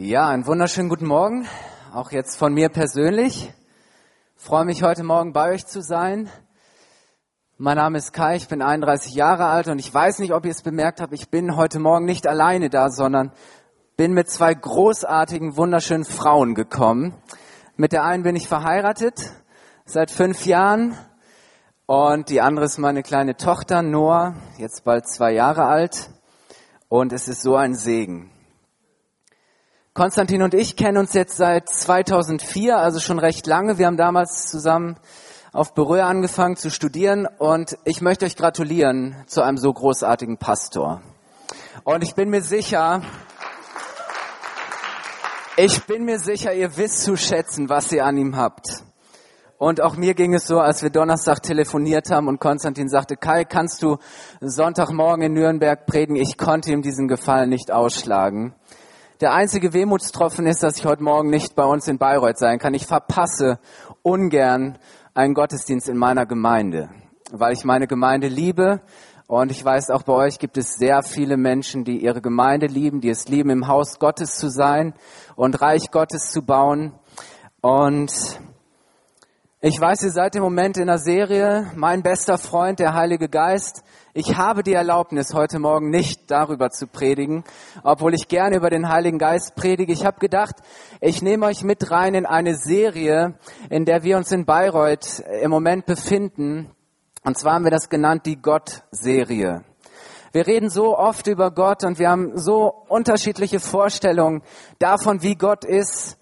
Ja, einen wunderschönen guten Morgen, auch jetzt von mir persönlich. Ich freue mich heute Morgen bei euch zu sein. Mein Name ist Kai, ich bin 31 Jahre alt und ich weiß nicht, ob ihr es bemerkt habt, ich bin heute Morgen nicht alleine da, sondern bin mit zwei großartigen, wunderschönen Frauen gekommen. Mit der einen bin ich verheiratet, seit fünf Jahren und die andere ist meine kleine Tochter Noah, jetzt bald zwei Jahre alt und es ist so ein Segen. Konstantin und ich kennen uns jetzt seit 2004, also schon recht lange. Wir haben damals zusammen auf Berühr angefangen zu studieren und ich möchte euch gratulieren zu einem so großartigen Pastor. Und ich bin mir sicher, ich bin mir sicher, ihr wisst zu schätzen, was ihr an ihm habt. Und auch mir ging es so, als wir Donnerstag telefoniert haben und Konstantin sagte, Kai, kannst du Sonntagmorgen in Nürnberg predigen? Ich konnte ihm diesen Gefallen nicht ausschlagen. Der einzige Wehmutstropfen ist, dass ich heute Morgen nicht bei uns in Bayreuth sein kann. Ich verpasse ungern einen Gottesdienst in meiner Gemeinde, weil ich meine Gemeinde liebe. Und ich weiß, auch bei euch gibt es sehr viele Menschen, die ihre Gemeinde lieben, die es lieben, im Haus Gottes zu sein und Reich Gottes zu bauen. Und ich weiß, ihr seid im Moment in der Serie Mein bester Freund, der Heilige Geist. Ich habe die Erlaubnis, heute Morgen nicht darüber zu predigen, obwohl ich gerne über den Heiligen Geist predige. Ich habe gedacht, ich nehme euch mit rein in eine Serie, in der wir uns in Bayreuth im Moment befinden. Und zwar haben wir das genannt die Gott-Serie. Wir reden so oft über Gott und wir haben so unterschiedliche Vorstellungen davon, wie Gott ist.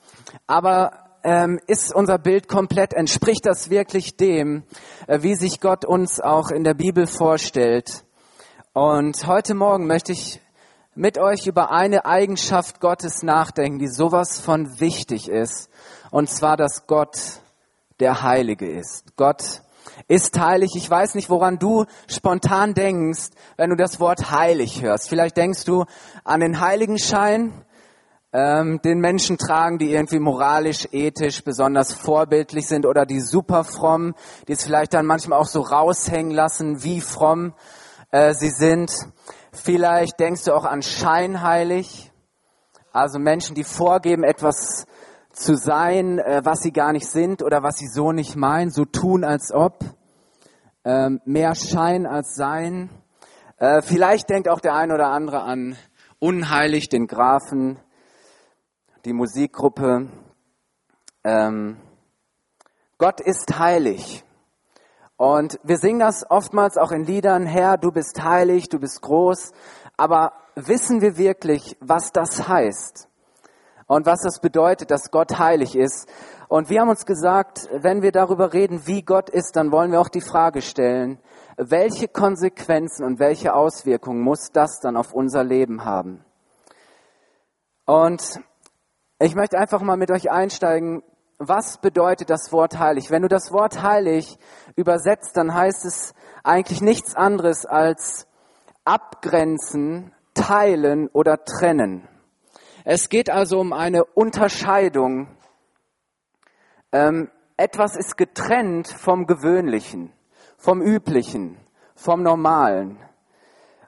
Aber ähm, ist unser Bild komplett, entspricht das wirklich dem, äh, wie sich Gott uns auch in der Bibel vorstellt. Und heute Morgen möchte ich mit euch über eine Eigenschaft Gottes nachdenken, die sowas von wichtig ist. Und zwar, dass Gott der Heilige ist. Gott ist heilig. Ich weiß nicht, woran du spontan denkst, wenn du das Wort heilig hörst. Vielleicht denkst du an den Heiligenschein, ähm, den Menschen tragen, die irgendwie moralisch, ethisch besonders vorbildlich sind oder die super fromm, die es vielleicht dann manchmal auch so raushängen lassen, wie fromm äh, sie sind. Vielleicht denkst du auch an scheinheilig, also Menschen, die vorgeben, etwas zu sein, äh, was sie gar nicht sind oder was sie so nicht meinen, so tun als ob. Ähm, mehr Schein als Sein. Äh, vielleicht denkt auch der ein oder andere an unheilig, den Grafen die Musikgruppe. Ähm, Gott ist heilig. Und wir singen das oftmals auch in Liedern, Herr, du bist heilig, du bist groß. Aber wissen wir wirklich, was das heißt? Und was das bedeutet, dass Gott heilig ist? Und wir haben uns gesagt, wenn wir darüber reden, wie Gott ist, dann wollen wir auch die Frage stellen, welche Konsequenzen und welche Auswirkungen muss das dann auf unser Leben haben? Und ich möchte einfach mal mit euch einsteigen. Was bedeutet das Wort heilig? Wenn du das Wort heilig übersetzt, dann heißt es eigentlich nichts anderes als abgrenzen, teilen oder trennen. Es geht also um eine Unterscheidung. Ähm, etwas ist getrennt vom Gewöhnlichen, vom Üblichen, vom Normalen.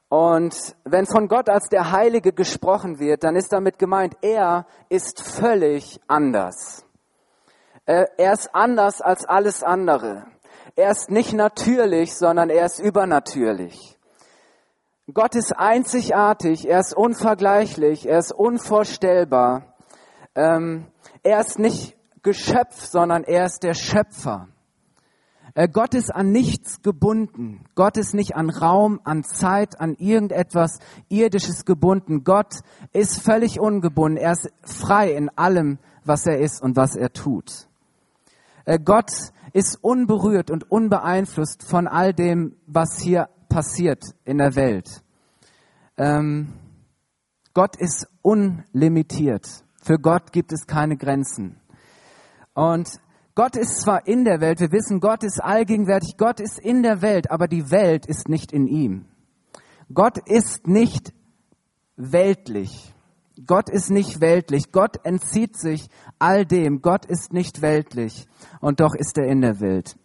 Und wenn von Gott als der Heilige gesprochen wird, dann ist damit gemeint, er ist völlig anders. Äh, er ist anders als alles andere. Er ist nicht natürlich, sondern er ist übernatürlich. Gott ist einzigartig, er ist unvergleichlich, er ist unvorstellbar. Ähm, er ist nicht Geschöpf, sondern er ist der Schöpfer. Äh, Gott ist an nichts gebunden. Gott ist nicht an Raum, an Zeit, an irgendetwas Irdisches gebunden. Gott ist völlig ungebunden. Er ist frei in allem, was er ist und was er tut. Äh, Gott ist unberührt und unbeeinflusst von all dem, was hier passiert in der Welt. Ähm, Gott ist unlimitiert. Für Gott gibt es keine Grenzen. Und Gott ist zwar in der Welt, wir wissen, Gott ist allgegenwärtig, Gott ist in der Welt, aber die Welt ist nicht in ihm. Gott ist nicht weltlich. Gott ist nicht weltlich. Gott entzieht sich all dem. Gott ist nicht weltlich. Und doch ist er in der Welt.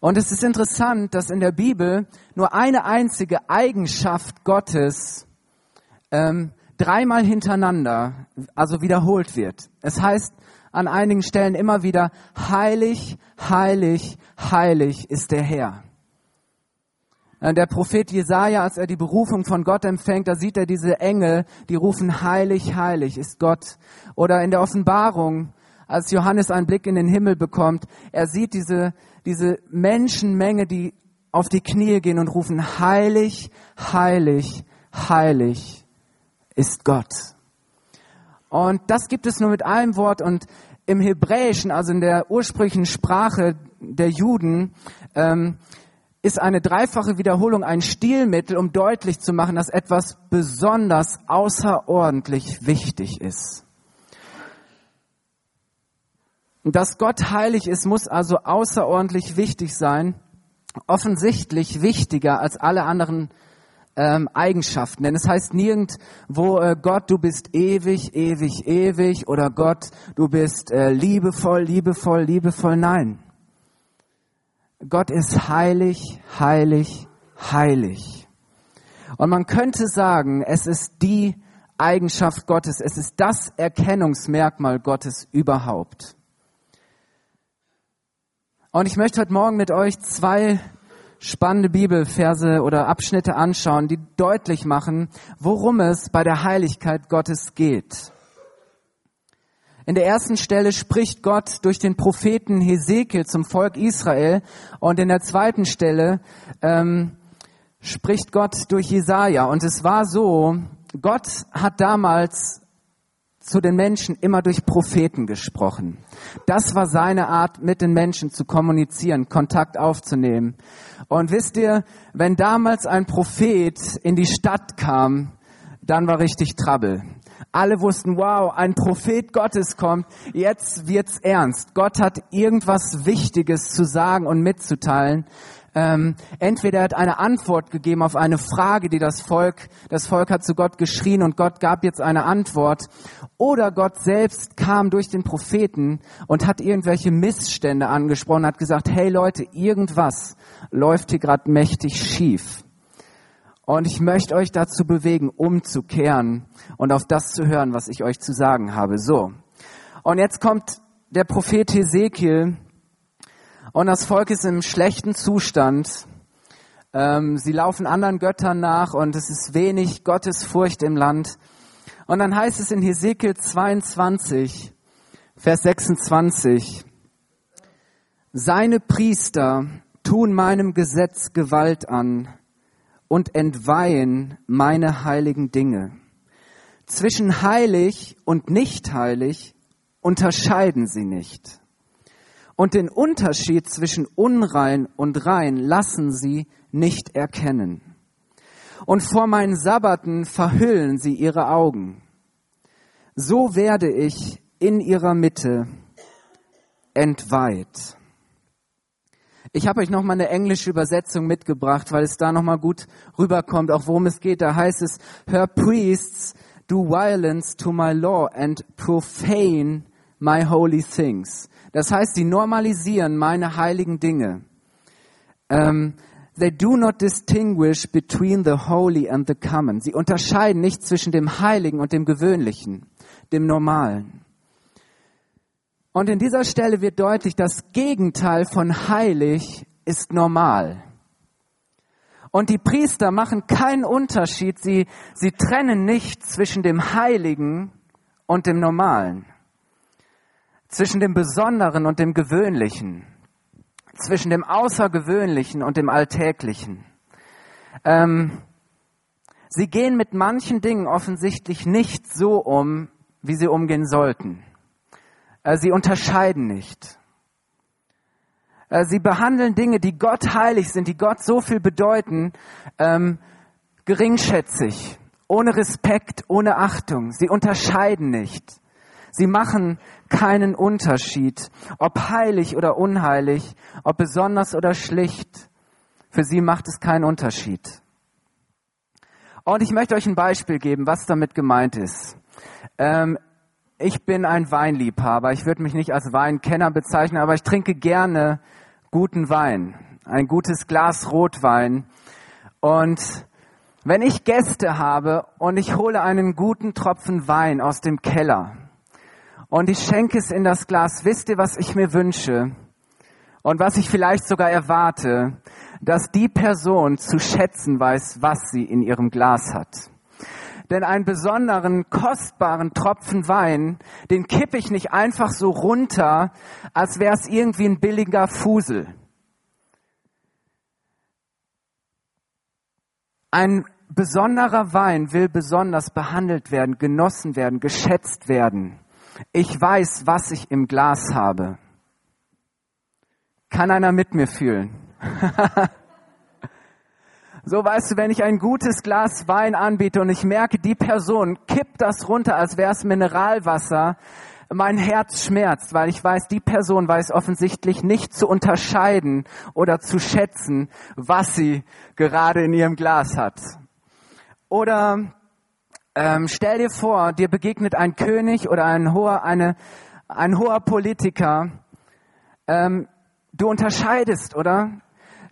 Und es ist interessant, dass in der Bibel nur eine einzige Eigenschaft Gottes ähm, dreimal hintereinander also wiederholt wird. Es heißt an einigen Stellen immer wieder, heilig, heilig, heilig ist der Herr. Äh, der Prophet Jesaja, als er die Berufung von Gott empfängt, da sieht er diese Engel, die rufen, heilig, heilig ist Gott. Oder in der Offenbarung, als Johannes einen Blick in den Himmel bekommt, er sieht diese, diese Menschenmenge, die auf die Knie gehen und rufen, heilig, heilig, heilig ist Gott. Und das gibt es nur mit einem Wort und im Hebräischen, also in der ursprünglichen Sprache der Juden, ähm, ist eine dreifache Wiederholung ein Stilmittel, um deutlich zu machen, dass etwas besonders außerordentlich wichtig ist. Dass Gott heilig ist, muss also außerordentlich wichtig sein, offensichtlich wichtiger als alle anderen ähm, Eigenschaften. Denn es heißt nirgendwo, äh, Gott, du bist ewig, ewig, ewig oder Gott, du bist äh, liebevoll, liebevoll, liebevoll. Nein. Gott ist heilig, heilig, heilig. Und man könnte sagen, es ist die Eigenschaft Gottes, es ist das Erkennungsmerkmal Gottes überhaupt. Und ich möchte heute Morgen mit euch zwei spannende Bibelverse oder Abschnitte anschauen, die deutlich machen, worum es bei der Heiligkeit Gottes geht. In der ersten Stelle spricht Gott durch den Propheten Hesekiel zum Volk Israel und in der zweiten Stelle ähm, spricht Gott durch Jesaja. Und es war so, Gott hat damals zu den Menschen immer durch Propheten gesprochen. Das war seine Art, mit den Menschen zu kommunizieren, Kontakt aufzunehmen. Und wisst ihr, wenn damals ein Prophet in die Stadt kam, dann war richtig Trouble. Alle wussten, wow, ein Prophet Gottes kommt, jetzt wird's ernst. Gott hat irgendwas Wichtiges zu sagen und mitzuteilen. Ähm, entweder er hat eine Antwort gegeben auf eine Frage, die das Volk, das Volk hat zu Gott geschrien und Gott gab jetzt eine Antwort. Oder Gott selbst kam durch den Propheten und hat irgendwelche Missstände angesprochen, hat gesagt, hey Leute, irgendwas läuft hier gerade mächtig schief. Und ich möchte euch dazu bewegen, umzukehren und auf das zu hören, was ich euch zu sagen habe. So. Und jetzt kommt der Prophet Hesekiel und das Volk ist im schlechten Zustand. Ähm, sie laufen anderen Göttern nach und es ist wenig Gottesfurcht im Land. Und dann heißt es in Hesekiel 22, Vers 26, seine Priester tun meinem Gesetz Gewalt an und entweihen meine heiligen Dinge. Zwischen heilig und nicht heilig unterscheiden sie nicht. Und den Unterschied zwischen unrein und rein lassen sie nicht erkennen. Und vor meinen Sabbaten verhüllen sie ihre Augen. So werde ich in ihrer Mitte entweiht. Ich habe euch noch mal eine englische Übersetzung mitgebracht, weil es da noch mal gut rüberkommt, auch worum es geht. Da heißt es, Her priests do violence to my law and profane my holy things. Das heißt, sie normalisieren meine heiligen Dinge. Um, ähm, they do not distinguish between the holy and the common. Sie unterscheiden nicht zwischen dem Heiligen und dem Gewöhnlichen, dem Normalen. Und in dieser Stelle wird deutlich, das Gegenteil von heilig ist normal. Und die Priester machen keinen Unterschied. Sie, sie trennen nicht zwischen dem Heiligen und dem Normalen. Zwischen dem Besonderen und dem Gewöhnlichen. Zwischen dem Außergewöhnlichen und dem Alltäglichen. Ähm, sie gehen mit manchen Dingen offensichtlich nicht so um, wie sie umgehen sollten. Äh, sie unterscheiden nicht. Äh, sie behandeln Dinge, die Gott heilig sind, die Gott so viel bedeuten, ähm, geringschätzig, ohne Respekt, ohne Achtung. Sie unterscheiden nicht. Sie machen keinen Unterschied, ob heilig oder unheilig, ob besonders oder schlicht. Für sie macht es keinen Unterschied. Und ich möchte euch ein Beispiel geben, was damit gemeint ist. Ähm, ich bin ein Weinliebhaber. Ich würde mich nicht als Weinkenner bezeichnen, aber ich trinke gerne guten Wein. Ein gutes Glas Rotwein. Und Wenn ich Gäste habe und ich hole einen guten Tropfen Wein aus dem Keller und ich schenke es in das Glas, wisst ihr, was ich mir wünsche und was ich vielleicht sogar erwarte, dass die Person zu schätzen weiß, was sie in ihrem Glas hat. Denn einen besonderen, kostbaren Tropfen Wein, den kippe ich nicht einfach so runter, als wäre es irgendwie ein billiger Fusel. Ein besonderer Wein will besonders behandelt werden, genossen werden, geschätzt werden. Ich weiß, was ich im Glas habe. Kann einer mit mir fühlen? so weißt du, wenn ich ein gutes Glas Wein anbiete und ich merke, die Person kippt das runter, als wäre es Mineralwasser, mein Herz schmerzt, weil ich weiß, die Person weiß offensichtlich nicht zu unterscheiden oder zu schätzen, was sie gerade in ihrem Glas hat. Oder ähm, stell dir vor, dir begegnet ein König oder ein hoher, eine, ein hoher Politiker. Ähm, du unterscheidest, oder?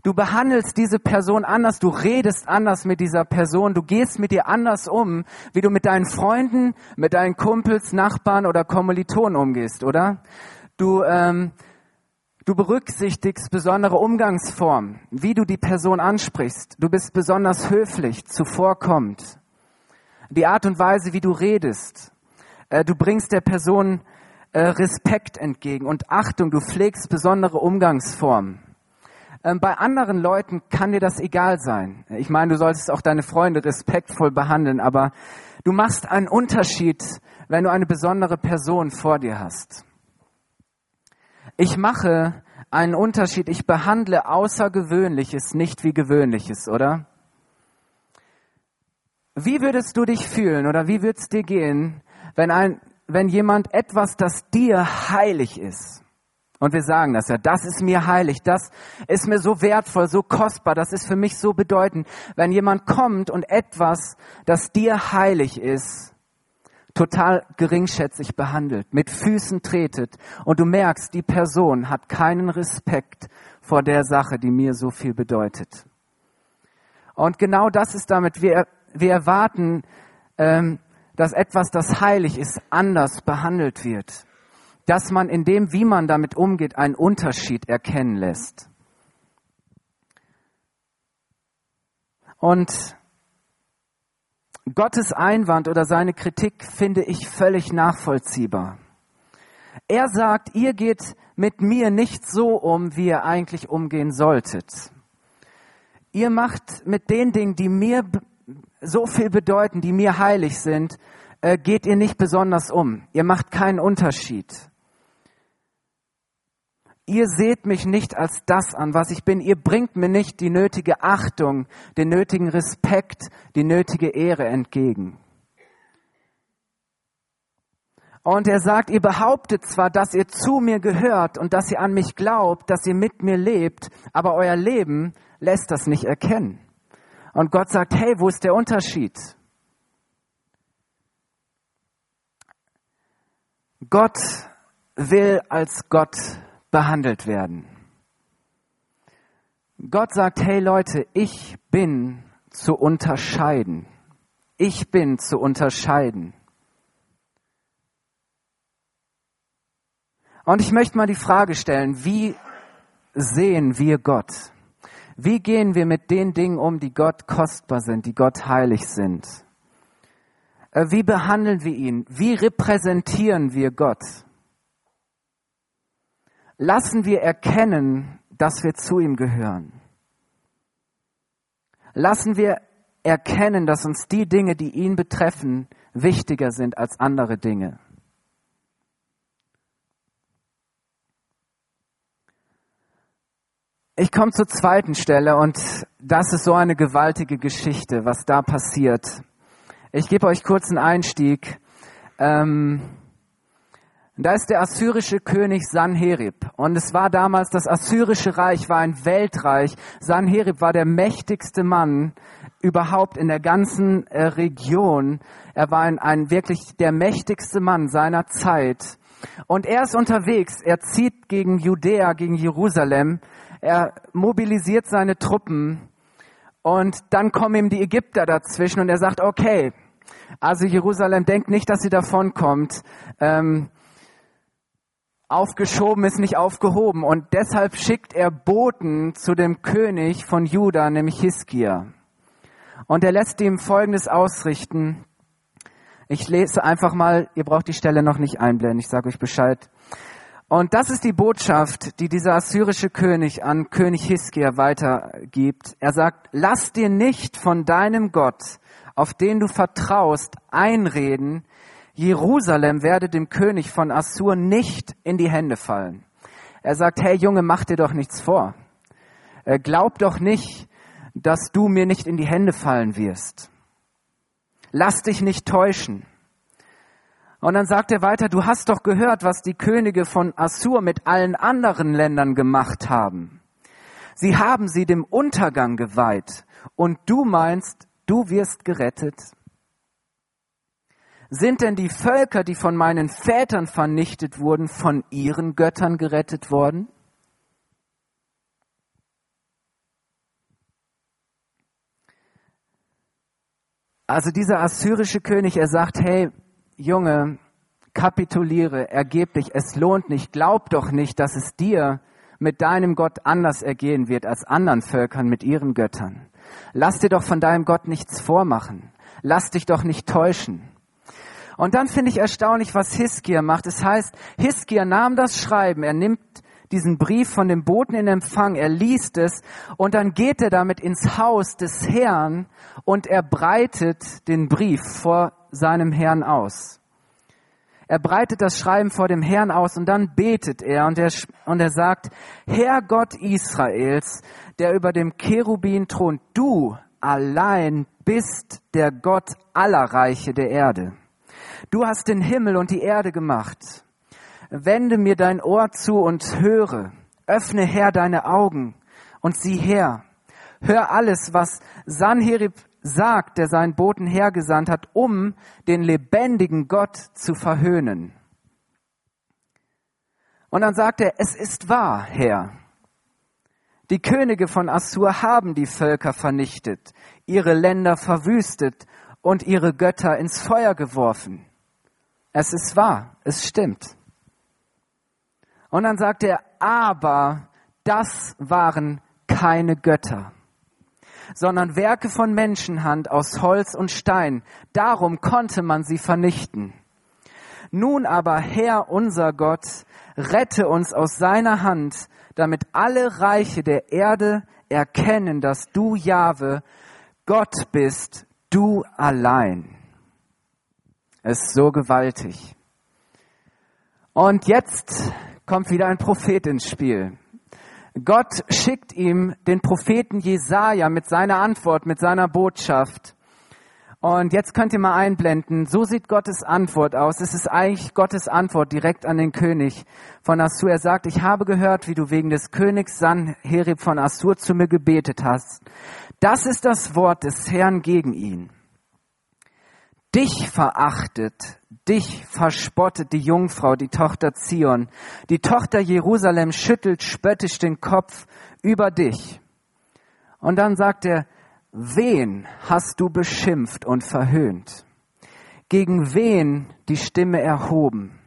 Du behandelst diese Person anders, du redest anders mit dieser Person, du gehst mit ihr anders um, wie du mit deinen Freunden, mit deinen Kumpels, Nachbarn oder Kommilitonen umgehst, oder? Du, ähm, du berücksichtigst besondere Umgangsformen, wie du die Person ansprichst. Du bist besonders höflich, zuvorkommend. Die Art und Weise, wie du redest. Äh, du bringst der Person äh, Respekt entgegen und Achtung, du pflegst besondere Umgangsformen. Ähm, bei anderen Leuten kann dir das egal sein. Ich meine, du solltest auch deine Freunde respektvoll behandeln, aber du machst einen Unterschied, wenn du eine besondere Person vor dir hast. Ich mache einen Unterschied. Ich behandle Außergewöhnliches nicht wie Gewöhnliches, oder? Wie würdest du dich fühlen oder wie würde es dir gehen, wenn, ein, wenn jemand etwas, das dir heilig ist, und wir sagen das ja, das ist mir heilig, das ist mir so wertvoll, so kostbar, das ist für mich so bedeutend. Wenn jemand kommt und etwas, das dir heilig ist, total geringschätzig behandelt, mit Füßen tretet und du merkst, die Person hat keinen Respekt vor der Sache, die mir so viel bedeutet. Und genau das ist damit, wir, wir erwarten, ähm, dass etwas, das heilig ist, anders behandelt wird dass man in dem, wie man damit umgeht, einen Unterschied erkennen lässt. Und Gottes Einwand oder seine Kritik finde ich völlig nachvollziehbar. Er sagt, ihr geht mit mir nicht so um, wie ihr eigentlich umgehen solltet. Ihr macht mit den Dingen, die mir so viel bedeuten, die mir heilig sind, äh, geht ihr nicht besonders um. Ihr macht keinen Unterschied. Ihr seht mich nicht als das an, was ich bin. Ihr bringt mir nicht die nötige Achtung, den nötigen Respekt, die nötige Ehre entgegen. Und er sagt, ihr behauptet zwar, dass ihr zu mir gehört und dass ihr an mich glaubt, dass ihr mit mir lebt, aber euer Leben lässt das nicht erkennen. Und Gott sagt, hey, wo ist der Unterschied? Gott will als Gott behandelt werden. Gott sagt, hey Leute, ich bin zu unterscheiden. Ich bin zu unterscheiden. Und ich möchte mal die Frage stellen, wie sehen wir Gott? Wie gehen wir mit den Dingen um, die Gott kostbar sind, die Gott heilig sind? Äh, wie behandeln wir ihn? Wie repräsentieren wir Gott? lassen wir erkennen, dass wir zu ihm gehören. Lassen wir erkennen, dass uns die Dinge, die ihn betreffen, wichtiger sind als andere Dinge. Ich komme zur zweiten Stelle und das ist so eine gewaltige Geschichte, was da passiert. Ich gebe euch kurz einen Einstieg. Ähm, da ist der assyrische König Sanherib. Und es war damals, das assyrische Reich war ein Weltreich. Sanherib war der mächtigste Mann überhaupt in der ganzen äh, Region. Er war ein, ein wirklich der mächtigste Mann seiner Zeit. Und er ist unterwegs. Er zieht gegen Judäa, gegen Jerusalem. Er mobilisiert seine Truppen. Und dann kommen ihm die Ägypter dazwischen und er sagt, okay, also Jerusalem denkt nicht, dass sie davonkommt. Ähm, aufgeschoben ist nicht aufgehoben. Und deshalb schickt er Boten zu dem König von Juda, nämlich Hiskia. Und er lässt ihm Folgendes ausrichten. Ich lese einfach mal, ihr braucht die Stelle noch nicht einblenden, ich sage euch Bescheid. Und das ist die Botschaft, die dieser assyrische König an König Hiskia weitergibt. Er sagt, lass dir nicht von deinem Gott, auf den du vertraust, einreden, Jerusalem werde dem König von Assur nicht in die Hände fallen. Er sagt, hey Junge, mach dir doch nichts vor. Äh, glaub doch nicht, dass du mir nicht in die Hände fallen wirst. Lass dich nicht täuschen. Und dann sagt er weiter, du hast doch gehört, was die Könige von Assur mit allen anderen Ländern gemacht haben. Sie haben sie dem Untergang geweiht und du meinst, du wirst gerettet. Sind denn die Völker, die von meinen Vätern vernichtet wurden, von ihren Göttern gerettet worden? Also dieser assyrische König, er sagt, hey, Junge, kapituliere, ergeb dich, es lohnt nicht, glaub doch nicht, dass es dir mit deinem Gott anders ergehen wird als anderen Völkern mit ihren Göttern. Lass dir doch von deinem Gott nichts vormachen. Lass dich doch nicht täuschen. Und dann finde ich erstaunlich, was Hiskia macht. Es heißt, Hiskia nahm das Schreiben, er nimmt diesen Brief von dem Boten in Empfang, er liest es und dann geht er damit ins Haus des Herrn und er breitet den Brief vor seinem Herrn aus. Er breitet das Schreiben vor dem Herrn aus und dann betet er und er, und er sagt, Herr Gott Israels, der über dem Cherubin thront, du allein bist der Gott aller Reiche der Erde. Du hast den Himmel und die Erde gemacht. Wende mir dein Ohr zu und höre. Öffne her deine Augen und sieh her. Hör alles, was Sanherib sagt, der seinen Boten hergesandt hat, um den lebendigen Gott zu verhöhnen. Und dann sagt er, es ist wahr, Herr. Die Könige von Assur haben die Völker vernichtet, ihre Länder verwüstet und ihre Götter ins Feuer geworfen. Es ist wahr, es stimmt. Und dann sagt er, aber das waren keine Götter sondern Werke von Menschenhand aus Holz und Stein. Darum konnte man sie vernichten. Nun aber, Herr unser Gott, rette uns aus seiner Hand, damit alle Reiche der Erde erkennen, dass du, Jahwe, Gott bist, du allein. Es ist so gewaltig. Und jetzt kommt wieder ein Prophet ins Spiel. Gott schickt ihm den Propheten Jesaja mit seiner Antwort, mit seiner Botschaft. Und jetzt könnt ihr mal einblenden, so sieht Gottes Antwort aus. Es ist eigentlich Gottes Antwort direkt an den König von Assur. Er sagt, ich habe gehört, wie du wegen des Königs Sanherib von Assur zu mir gebetet hast. Das ist das Wort des Herrn gegen ihn. Dich verachtet, dich verspottet die Jungfrau, die Tochter Zion. Die Tochter Jerusalem schüttelt spöttisch den Kopf über dich. Und dann sagt er, wen hast du beschimpft und verhöhnt? Gegen wen die Stimme erhoben?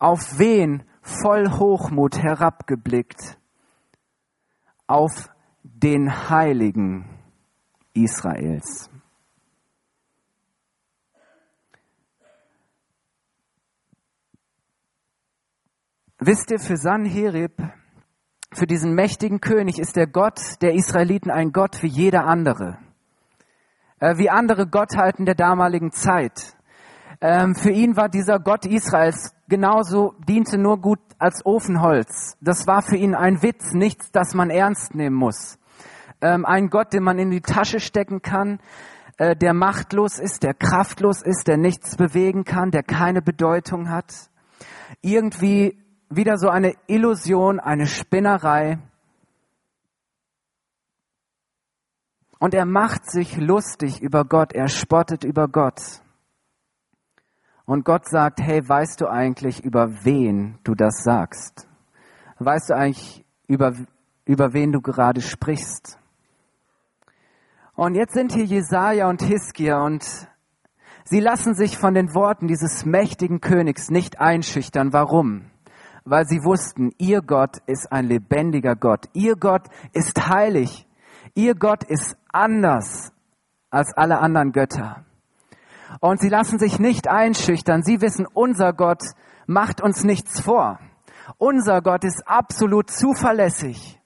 Auf wen voll Hochmut herabgeblickt? Auf den Heiligen Israels. Wisst ihr, für Sanherib, für diesen mächtigen König ist der Gott der Israeliten ein Gott wie jeder andere. Äh, wie andere Gottheiten der damaligen Zeit. Ähm, für ihn war dieser Gott Israels genauso, diente nur gut als Ofenholz. Das war für ihn ein Witz, nichts, das man ernst nehmen muss. Ähm, ein Gott, den man in die Tasche stecken kann, äh, der machtlos ist, der kraftlos ist, der nichts bewegen kann, der keine Bedeutung hat. Irgendwie wieder so eine Illusion, eine Spinnerei. Und er macht sich lustig über Gott, er spottet über Gott. Und Gott sagt, hey, weißt du eigentlich, über wen du das sagst? Weißt du eigentlich, über, über wen du gerade sprichst? Und jetzt sind hier Jesaja und Hiskia und sie lassen sich von den Worten dieses mächtigen Königs nicht einschüchtern. Warum? Weil sie wussten, ihr Gott ist ein lebendiger Gott. Ihr Gott ist heilig. Ihr Gott ist anders als alle anderen Götter. Und sie lassen sich nicht einschüchtern. Sie wissen, unser Gott macht uns nichts vor. Unser Gott ist absolut zuverlässig.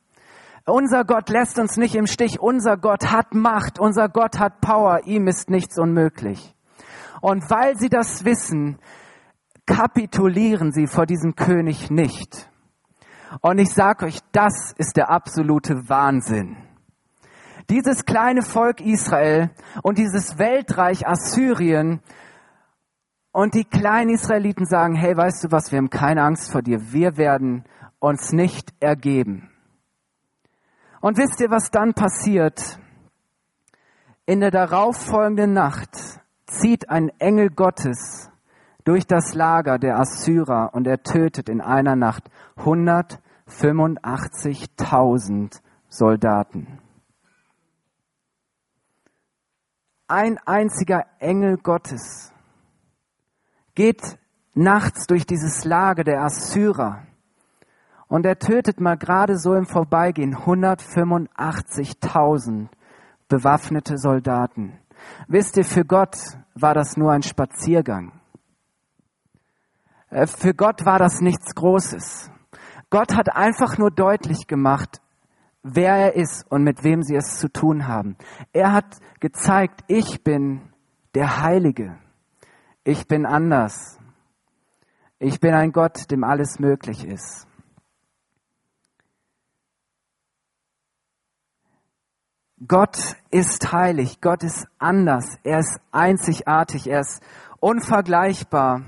Unser Gott lässt uns nicht im Stich. Unser Gott hat Macht. Unser Gott hat Power. Ihm ist nichts unmöglich. Und weil sie das wissen, kapitulieren sie vor diesem König nicht. Und ich sage euch, das ist der absolute Wahnsinn. Dieses kleine Volk Israel und dieses Weltreich Assyrien und die kleinen Israeliten sagen, hey, weißt du was, wir haben keine Angst vor dir, wir werden uns nicht ergeben. Und wisst ihr, was dann passiert? In der darauffolgenden Nacht zieht ein Engel Gottes durch das Lager der Assyrer und er tötet in einer Nacht 185.000 Soldaten. Ein einziger Engel Gottes geht nachts durch dieses Lager der Assyrer und er tötet mal gerade so im Vorbeigehen 185.000 bewaffnete Soldaten. Wisst ihr, für Gott war das nur ein Spaziergang. Äh, für Gott war das nichts Großes. Gott hat einfach nur deutlich gemacht, wer er ist und mit wem sie es zu tun haben. Er hat gezeigt, ich bin der Heilige. Ich bin anders. Ich bin ein Gott, dem alles möglich ist. Gott ist heilig, Gott ist anders, er ist einzigartig, er ist unvergleichbar,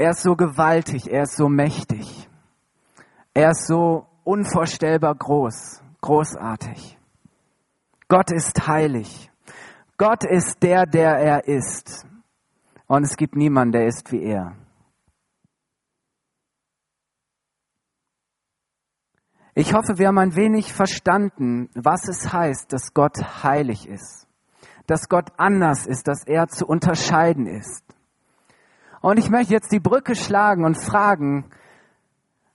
er ist so gewaltig, er ist so mächtig, er ist so unvorstellbar groß, großartig. Gott ist heilig, Gott ist der, der er ist und es gibt niemanden, der ist wie er. Ich hoffe, wir haben ein wenig verstanden, was es heißt, dass Gott heilig ist, dass Gott anders ist, dass er zu unterscheiden ist. Und ich möchte jetzt die Brücke schlagen und fragen,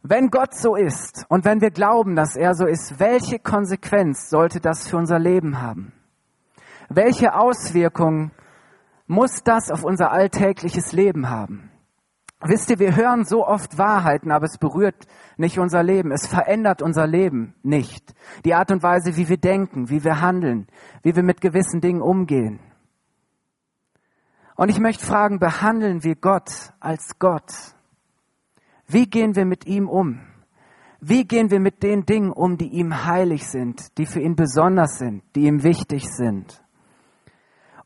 wenn Gott so ist und wenn wir glauben, dass er so ist, welche Konsequenz sollte das für unser Leben haben? Welche Auswirkungen muss das auf unser alltägliches Leben haben? Wisst ihr, wir hören so oft Wahrheiten, aber es berührt nicht unser Leben. Es verändert unser Leben nicht. Die Art und Weise, wie wir denken, wie wir handeln, wie wir mit gewissen Dingen umgehen. Und ich möchte fragen, behandeln wir Gott als Gott? Wie gehen wir mit ihm um? Wie gehen wir mit den Dingen um, die ihm heilig sind, die für ihn besonders sind, die ihm wichtig sind?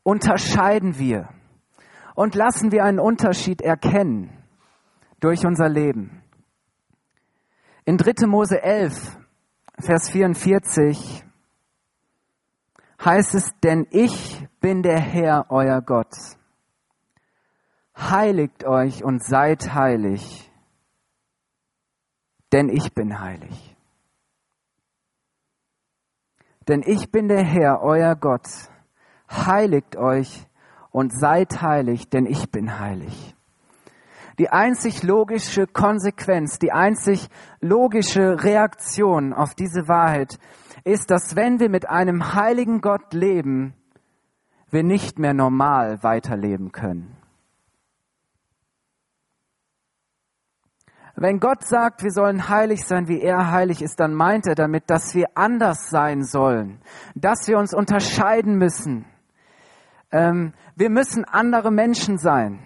Unterscheiden wir und lassen wir einen Unterschied erkennen durch unser Leben. In 3. Mose 11, Vers 44 heißt es, denn ich bin der Herr, euer Gott. Heiligt euch und seid heilig, denn ich bin heilig. Denn ich bin der Herr, euer Gott. Heiligt euch und seid heilig, denn ich bin heilig. Die einzig logische Konsequenz, die einzig logische Reaktion auf diese Wahrheit ist, dass wenn wir mit einem heiligen Gott leben, wir nicht mehr normal weiterleben können. Wenn Gott sagt, wir sollen heilig sein, wie er heilig ist, dann meint er damit, dass wir anders sein sollen, dass wir uns unterscheiden müssen. Ähm, wir müssen andere Menschen sein.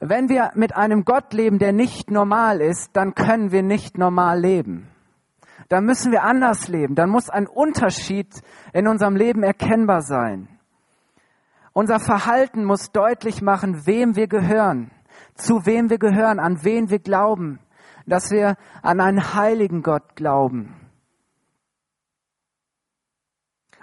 Wenn wir mit einem Gott leben, der nicht normal ist, dann können wir nicht normal leben. Dann müssen wir anders leben. Dann muss ein Unterschied in unserem Leben erkennbar sein. Unser Verhalten muss deutlich machen, wem wir gehören, zu wem wir gehören, an wen wir glauben, dass wir an einen heiligen Gott glauben.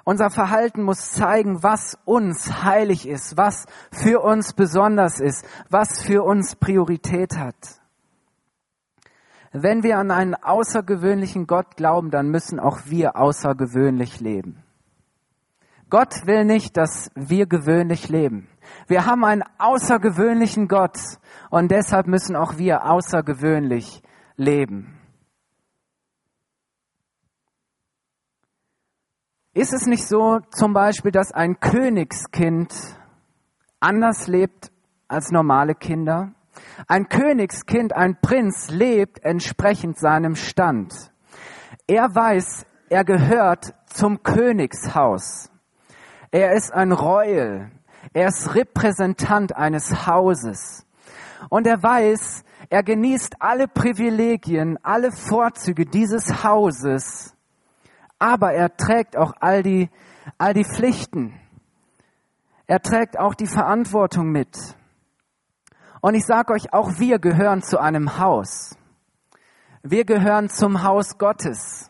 Unser Verhalten muss zeigen, was uns heilig ist, was für uns besonders ist, was für uns Priorität hat. wenn wir an einen außergewöhnlichen Gott glauben, dann müssen auch wir außergewöhnlich leben. Gott will nicht, dass wir gewöhnlich leben. Wir haben einen außergewöhnlichen Gott und deshalb müssen auch wir außergewöhnlich leben. Ist es nicht so zum Beispiel, dass ein Königskind anders lebt als normale Kinder? Ein Königskind, ein Prinz lebt entsprechend seinem Stand. Er weiß, er gehört zum Königshaus. Er ist ein Royal. Er ist Repräsentant eines Hauses. Und er weiß, er genießt alle Privilegien, alle Vorzüge dieses Hauses, aber er trägt auch all die, all die Pflichten. Er trägt auch die Verantwortung mit. Und ich sage euch, auch wir gehören zu einem Haus. Wir gehören zum Haus Gottes.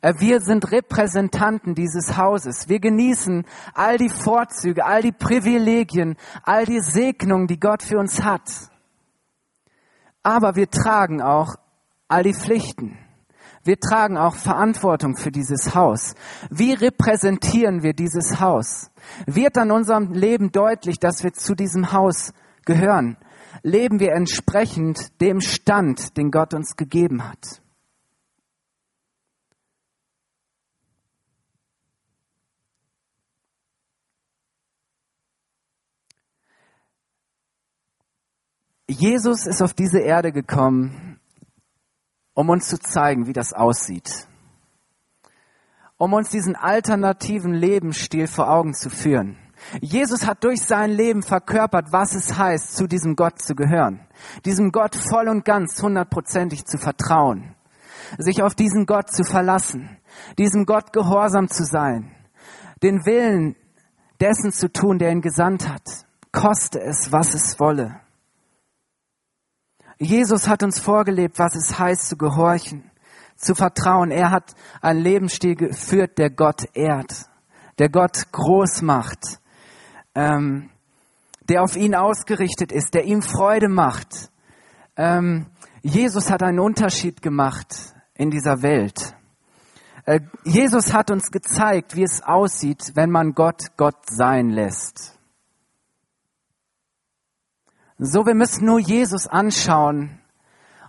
Äh, wir sind Repräsentanten dieses Hauses. Wir genießen all die Vorzüge, all die Privilegien, all die Segnungen, die Gott für uns hat. Aber wir tragen auch all die Pflichten. Wir tragen auch Verantwortung für dieses Haus. Wie repräsentieren wir dieses Haus? Wird an unserem Leben deutlich, dass wir zu diesem Haus gehören? Leben wir entsprechend dem Stand, den Gott uns gegeben hat? Jesus ist auf diese Erde gekommen, um uns zu zeigen, wie das aussieht. Um uns diesen alternativen Lebensstil vor Augen zu führen. Jesus hat durch sein Leben verkörpert, was es heißt, zu diesem Gott zu gehören. Diesem Gott voll und ganz hundertprozentig zu vertrauen. Sich auf diesen Gott zu verlassen. Diesem Gott gehorsam zu sein. Den Willen dessen zu tun, der ihn gesandt hat. Koste es, was es wolle. Jesus hat uns vorgelebt, was es heißt zu gehorchen, zu vertrauen. Er hat einen Lebensstil geführt, der Gott ehrt, der Gott groß macht, ähm, der auf ihn ausgerichtet ist, der ihm Freude macht. Ähm, Jesus hat einen Unterschied gemacht in dieser Welt. Äh, Jesus hat uns gezeigt, wie es aussieht, wenn man Gott Gott sein lässt. So, wir müssen nur Jesus anschauen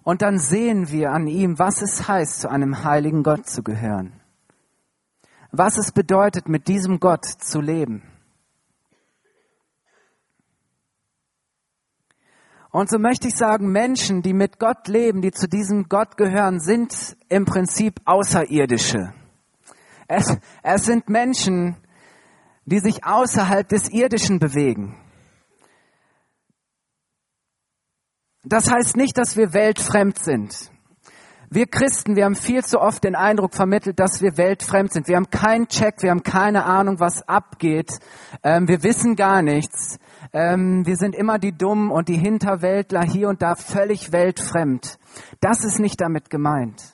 und dann sehen wir an ihm, was es heißt, zu einem heiligen Gott zu gehören. Was es bedeutet, mit diesem Gott zu leben. Und so möchte ich sagen, Menschen, die mit Gott leben, die zu diesem Gott gehören, sind im Prinzip Außerirdische. Es, es sind Menschen, die sich außerhalb des Irdischen bewegen. Das heißt nicht, dass wir weltfremd sind. Wir Christen, wir haben viel zu oft den Eindruck vermittelt, dass wir weltfremd sind. Wir haben keinen Check, wir haben keine Ahnung, was abgeht. Ähm, wir wissen gar nichts. Ähm, wir sind immer die Dummen und die Hinterwäldler hier und da völlig weltfremd. Das ist nicht damit gemeint.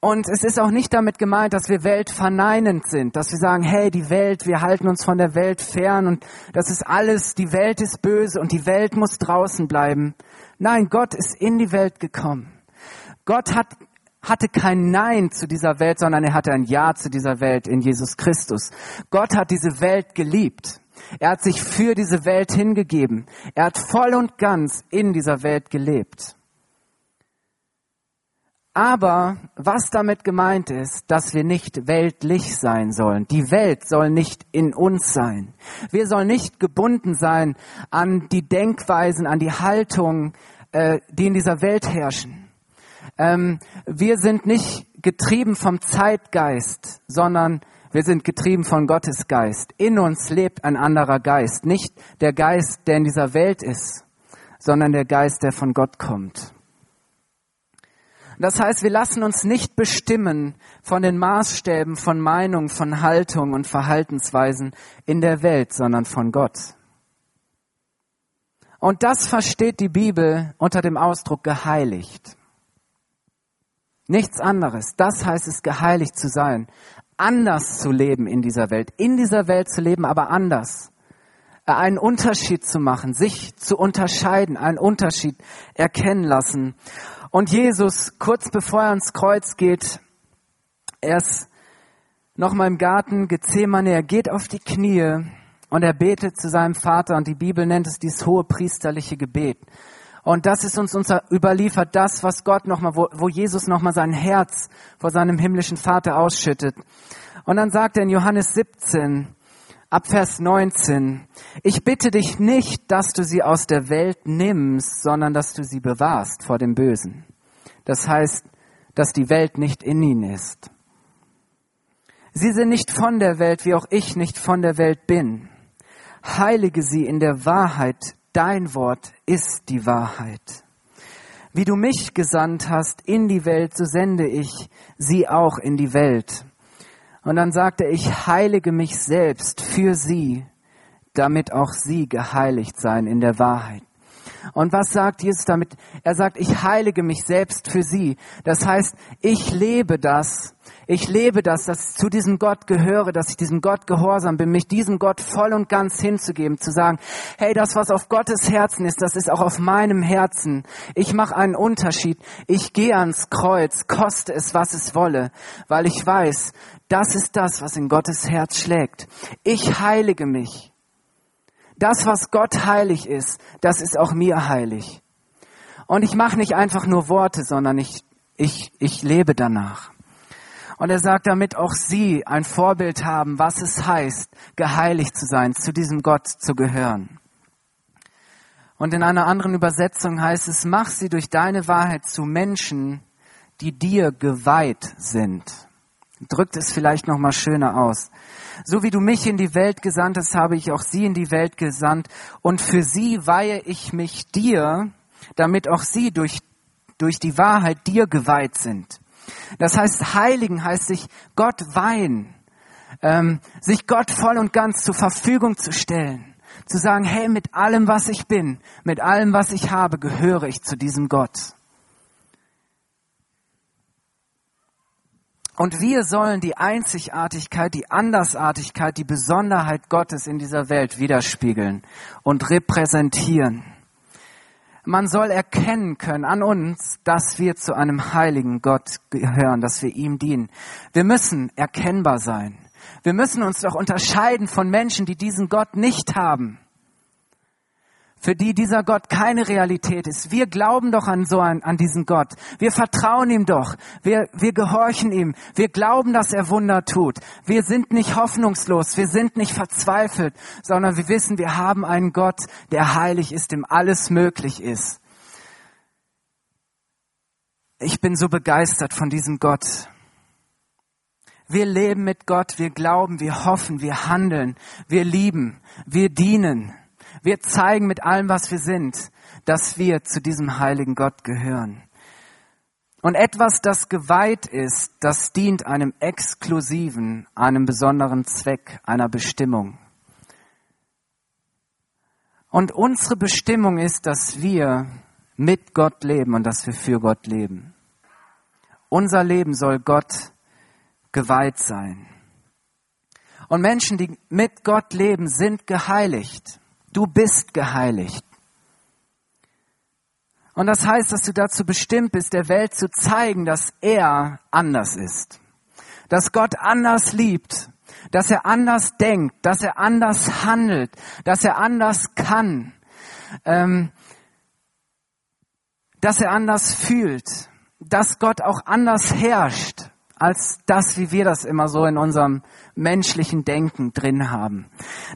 Und es ist auch nicht damit gemeint, dass wir weltverneinend sind, dass wir sagen, hey, die Welt, wir halten uns von der Welt fern und das ist alles, die Welt ist böse und die Welt muss draußen bleiben. Nein, Gott ist in die Welt gekommen. Gott hat, hatte kein Nein zu dieser Welt, sondern er hatte ein Ja zu dieser Welt in Jesus Christus. Gott hat diese Welt geliebt. Er hat sich für diese Welt hingegeben. Er hat voll und ganz in dieser Welt gelebt. Aber was damit gemeint ist, dass wir nicht weltlich sein sollen. Die Welt soll nicht in uns sein. Wir sollen nicht gebunden sein an die Denkweisen, an die Haltung, äh, die in dieser Welt herrschen. Ähm, wir sind nicht getrieben vom Zeitgeist, sondern wir sind getrieben von Gottes Geist. In uns lebt ein anderer Geist. Nicht der Geist, der in dieser Welt ist, sondern der Geist, der von Gott kommt. Das heißt, wir lassen uns nicht bestimmen von den Maßstäben von Meinung, von Haltung und Verhaltensweisen in der Welt, sondern von Gott. Und das versteht die Bibel unter dem Ausdruck geheiligt. Nichts anderes. Das heißt es, geheiligt zu sein. Anders zu leben in dieser Welt. In dieser Welt zu leben, aber anders. einen Unterschied zu machen, sich zu unterscheiden, einen Unterschied erkennen lassen. Und Jesus, kurz bevor er ans Kreuz geht, er ist nochmal im Garten Gethsemane, er geht auf die Knie und er betet zu seinem Vater und die Bibel nennt es dieses hohe priesterliche Gebet. Und das ist uns unser überliefert, das, was Gott nochmal, wo, wo Jesus nochmal sein Herz vor seinem himmlischen Vater ausschüttet. Und dann sagt er in Johannes 17, ab Vers 19, ich bitte dich nicht, dass du sie aus der Welt nimmst, sondern dass du sie bewahrst vor dem Bösen. Das heißt, dass die Welt nicht in ihnen ist. Sie sind nicht von der Welt, wie auch ich nicht von der Welt bin. Heilige sie in der Wahrheit, dein Wort ist die Wahrheit. Wie du mich gesandt hast in die Welt, so sende ich sie auch in die Welt. Und dann sagte er, ich heilige mich selbst für sie, damit auch sie geheiligt seien in der Wahrheit. Und was sagt Jesus damit? Er sagt, ich heilige mich selbst für sie. Das heißt, ich lebe das. Ich lebe das, dass ich zu diesem Gott gehöre, dass ich diesem Gott gehorsam bin, mich diesem Gott voll und ganz hinzugeben, zu sagen, hey, das, was auf Gottes Herzen ist, das ist auch auf meinem Herzen. Ich mache einen Unterschied. Ich gehe ans Kreuz, koste es, was es wolle, weil ich weiß, das ist das, was in Gottes Herz schlägt. Ich heilige mich. Das, was Gott heilig ist, das ist auch mir heilig. Und ich mache nicht einfach nur Worte, sondern ich, ich, ich lebe danach. Und er sagt, damit auch sie ein Vorbild haben, was es heißt, geheiligt zu sein, zu diesem Gott zu gehören. Und in einer anderen Übersetzung heißt es, mach sie durch deine Wahrheit zu Menschen, die dir geweiht sind drückt es vielleicht noch mal schöner aus. So wie du mich in die Welt gesandt hast, habe ich auch sie in die Welt gesandt und für sie weihe ich mich dir, damit auch sie durch, durch die Wahrheit dir geweiht sind. Das heißt, heiligen heißt sich Gott weihen, ähm, sich Gott voll und ganz zur Verfügung zu stellen, zu sagen, hey, mit allem, was ich bin, mit allem, was ich habe, gehöre ich zu diesem Gott. Und wir sollen die Einzigartigkeit, die Andersartigkeit, die Besonderheit Gottes in dieser Welt widerspiegeln und repräsentieren. Man soll erkennen können an uns, dass wir zu einem heiligen Gott gehören, dass wir ihm dienen. Wir müssen erkennbar sein. Wir müssen uns doch unterscheiden von Menschen, die diesen Gott nicht haben für die dieser Gott keine Realität ist. Wir glauben doch an so einen, an diesen Gott. Wir vertrauen ihm doch. Wir, wir gehorchen ihm. Wir glauben, dass er Wunder tut. Wir sind nicht hoffnungslos. Wir sind nicht verzweifelt, sondern wir wissen, wir haben einen Gott, der heilig ist, dem alles möglich ist. Ich bin so begeistert von diesem Gott. Wir leben mit Gott, wir glauben, wir hoffen, wir handeln, wir lieben, wir dienen. Wir zeigen mit allem, was wir sind, dass wir zu diesem heiligen Gott gehören. Und etwas, das geweiht ist, das dient einem exklusiven, einem besonderen Zweck, einer Bestimmung. Und unsere Bestimmung ist, dass wir mit Gott leben und dass wir für Gott leben. Unser Leben soll Gott geweiht sein. Und Menschen, die mit Gott leben, sind geheiligt. Du bist geheiligt. Und das heißt, dass du dazu bestimmt bist, der Welt zu zeigen, dass er anders ist. Dass Gott anders liebt. Dass er anders denkt. Dass er anders handelt. Dass er anders kann. Ähm, dass er anders fühlt. Dass Gott auch anders herrscht als das, wie wir das immer so in unserem menschlichen Denken drin haben.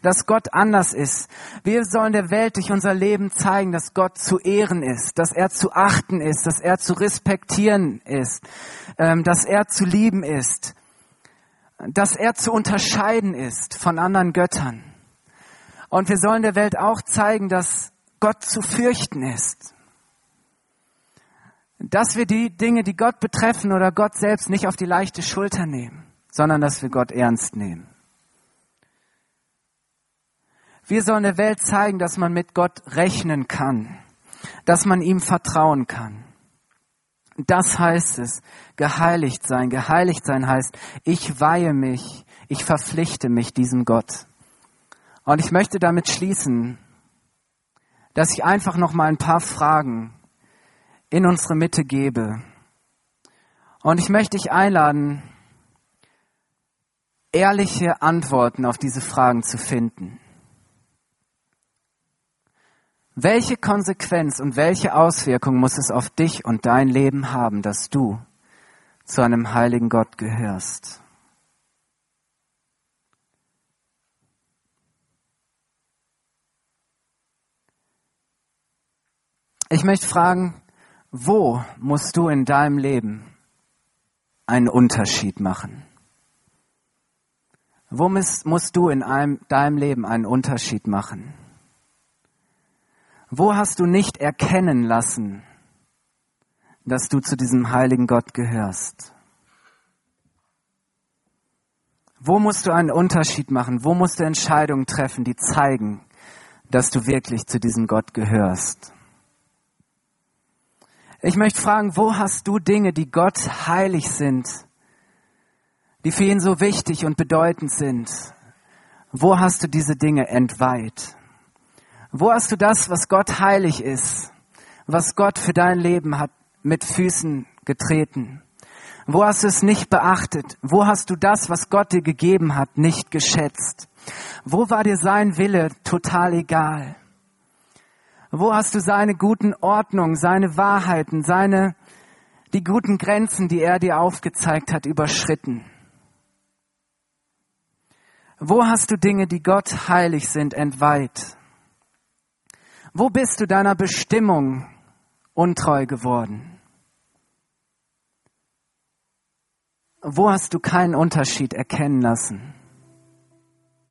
Dass Gott anders ist. Wir sollen der Welt durch unser Leben zeigen, dass Gott zu ehren ist, dass er zu achten ist, dass er zu respektieren ist, ähm, dass er zu lieben ist, dass er zu unterscheiden ist von anderen Göttern. Und wir sollen der Welt auch zeigen, dass Gott zu fürchten ist dass wir die Dinge, die Gott betreffen oder Gott selbst nicht auf die leichte Schulter nehmen, sondern dass wir Gott ernst nehmen. Wir sollen der Welt zeigen, dass man mit Gott rechnen kann, dass man ihm vertrauen kann. Das heißt es, geheiligt sein. Geheiligt sein heißt, ich weihe mich, ich verpflichte mich diesem Gott. Und ich möchte damit schließen, dass ich einfach noch mal ein paar Fragen in unsere Mitte gebe. Und ich möchte dich einladen, ehrliche Antworten auf diese Fragen zu finden. Welche Konsequenz und welche Auswirkung muss es auf dich und dein Leben haben, dass du zu einem heiligen Gott gehörst? Ich möchte fragen, wo musst du in deinem Leben einen Unterschied machen? Wo musst du in einem, deinem Leben einen Unterschied machen? Wo hast du nicht erkennen lassen, dass du zu diesem heiligen Gott gehörst? Wo musst du einen Unterschied machen? Wo musst du Entscheidungen treffen, die zeigen, dass du wirklich zu diesem Gott gehörst? Ich möchte fragen, wo hast du Dinge, die Gott heilig sind, die für ihn so wichtig und bedeutend sind? Wo hast du diese Dinge entweiht? Wo hast du das, was Gott heilig ist, was Gott für dein Leben hat, mit Füßen getreten? Wo hast du es nicht beachtet? Wo hast du das, was Gott dir gegeben hat, nicht geschätzt? Wo war dir sein Wille total egal? Wo hast du seine guten Ordnungen, seine Wahrheiten, seine, die guten Grenzen, die er dir aufgezeigt hat, überschritten? Wo hast du Dinge, die Gott heilig sind, entweiht? Wo bist du deiner Bestimmung untreu geworden? Wo hast du keinen Unterschied erkennen lassen?